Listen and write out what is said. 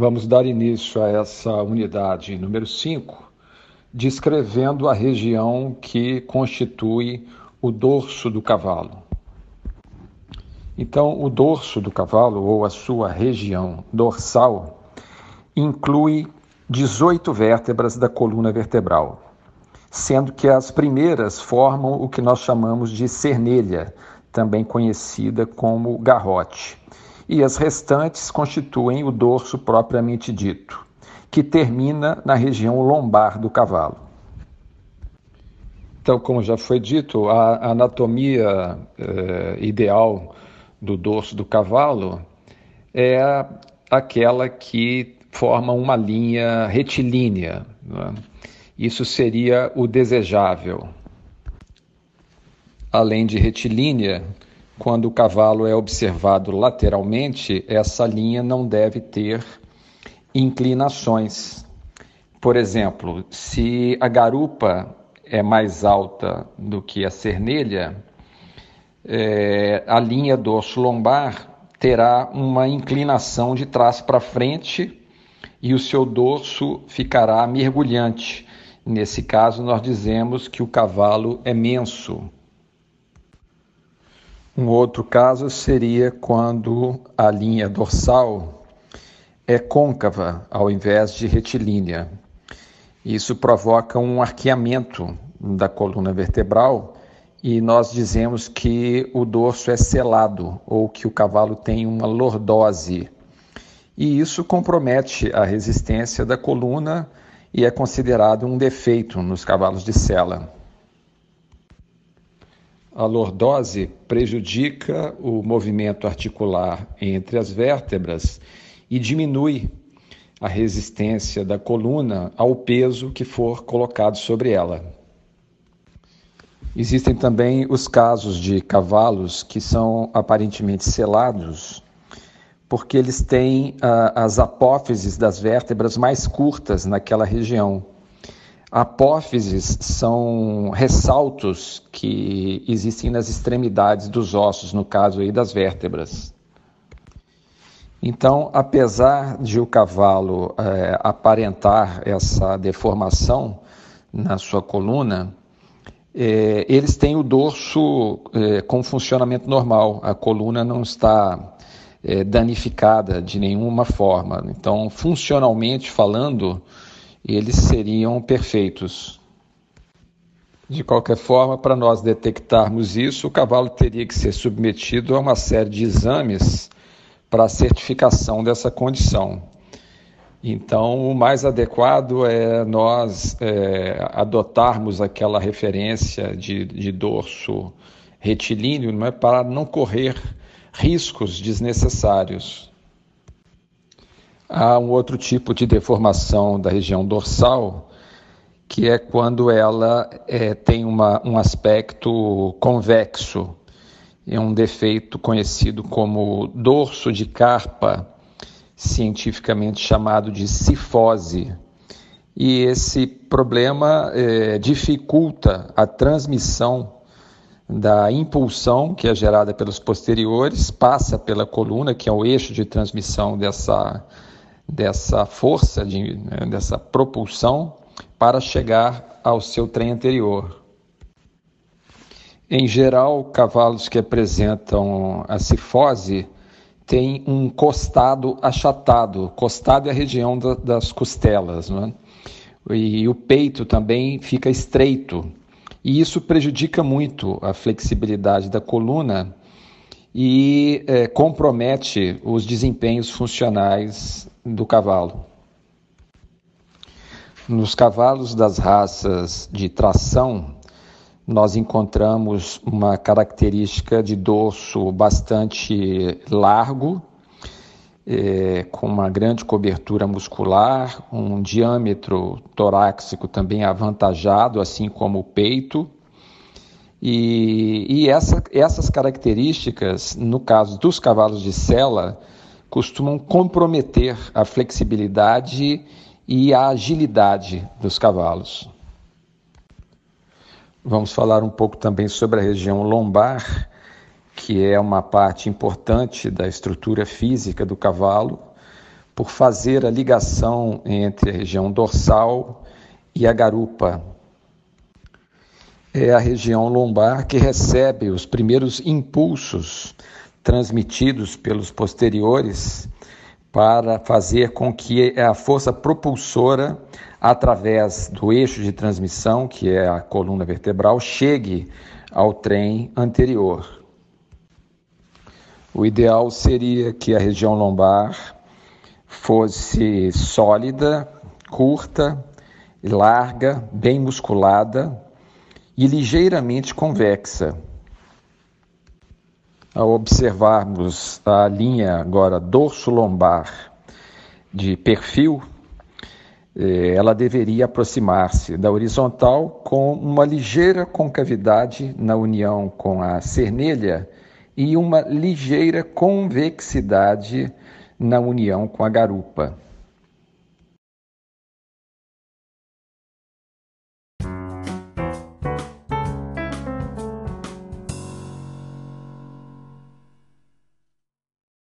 Vamos dar início a essa unidade número 5, descrevendo a região que constitui o dorso do cavalo. Então, o dorso do cavalo, ou a sua região dorsal, inclui 18 vértebras da coluna vertebral, sendo que as primeiras formam o que nós chamamos de cernelha, também conhecida como garrote, e as restantes constituem o dorso propriamente dito, que termina na região lombar do cavalo. Então, como já foi dito, a anatomia eh, ideal do dorso do cavalo é aquela que forma uma linha retilínea. É? Isso seria o desejável. Além de retilínea, quando o cavalo é observado lateralmente, essa linha não deve ter inclinações. Por exemplo, se a garupa é mais alta do que a cernelha, é, a linha do osso lombar terá uma inclinação de trás para frente e o seu dorso ficará mergulhante. Nesse caso, nós dizemos que o cavalo é menso. Um outro caso seria quando a linha dorsal é côncava ao invés de retilínea. Isso provoca um arqueamento da coluna vertebral e nós dizemos que o dorso é selado ou que o cavalo tem uma lordose. E isso compromete a resistência da coluna e é considerado um defeito nos cavalos de sela. A lordose prejudica o movimento articular entre as vértebras e diminui a resistência da coluna ao peso que for colocado sobre ela. Existem também os casos de cavalos que são aparentemente selados, porque eles têm uh, as apófises das vértebras mais curtas naquela região. Apófises são ressaltos que existem nas extremidades dos ossos, no caso aí das vértebras. Então, apesar de o cavalo eh, aparentar essa deformação na sua coluna, é, eles têm o dorso é, com funcionamento normal, a coluna não está é, danificada de nenhuma forma. Então, funcionalmente falando, eles seriam perfeitos. De qualquer forma, para nós detectarmos isso, o cavalo teria que ser submetido a uma série de exames para certificação dessa condição. Então, o mais adequado é nós é, adotarmos aquela referência de, de dorso retilíneo não é, para não correr riscos desnecessários. Há um outro tipo de deformação da região dorsal, que é quando ela é, tem uma, um aspecto convexo. É um defeito conhecido como dorso de carpa cientificamente chamado de cifose. E esse problema é, dificulta a transmissão da impulsão que é gerada pelos posteriores, passa pela coluna, que é o eixo de transmissão dessa, dessa força, de, né, dessa propulsão, para chegar ao seu trem anterior. Em geral, cavalos que apresentam a cifose tem um costado achatado. Costado é a região da, das costelas, né? E o peito também fica estreito. E isso prejudica muito a flexibilidade da coluna e é, compromete os desempenhos funcionais do cavalo. Nos cavalos das raças de tração, nós encontramos uma característica de dorso bastante largo, é, com uma grande cobertura muscular, um diâmetro torácico também avantajado, assim como o peito. E, e essa, essas características, no caso dos cavalos de sela, costumam comprometer a flexibilidade e a agilidade dos cavalos. Vamos falar um pouco também sobre a região lombar, que é uma parte importante da estrutura física do cavalo, por fazer a ligação entre a região dorsal e a garupa. É a região lombar que recebe os primeiros impulsos transmitidos pelos posteriores para fazer com que a força propulsora, através do eixo de transmissão, que é a coluna vertebral, chegue ao trem anterior. O ideal seria que a região lombar fosse sólida, curta, larga, bem musculada e ligeiramente convexa. Ao observarmos a linha agora dorso-lombar de perfil, eh, ela deveria aproximar-se da horizontal com uma ligeira concavidade na união com a cernelha e uma ligeira convexidade na união com a garupa.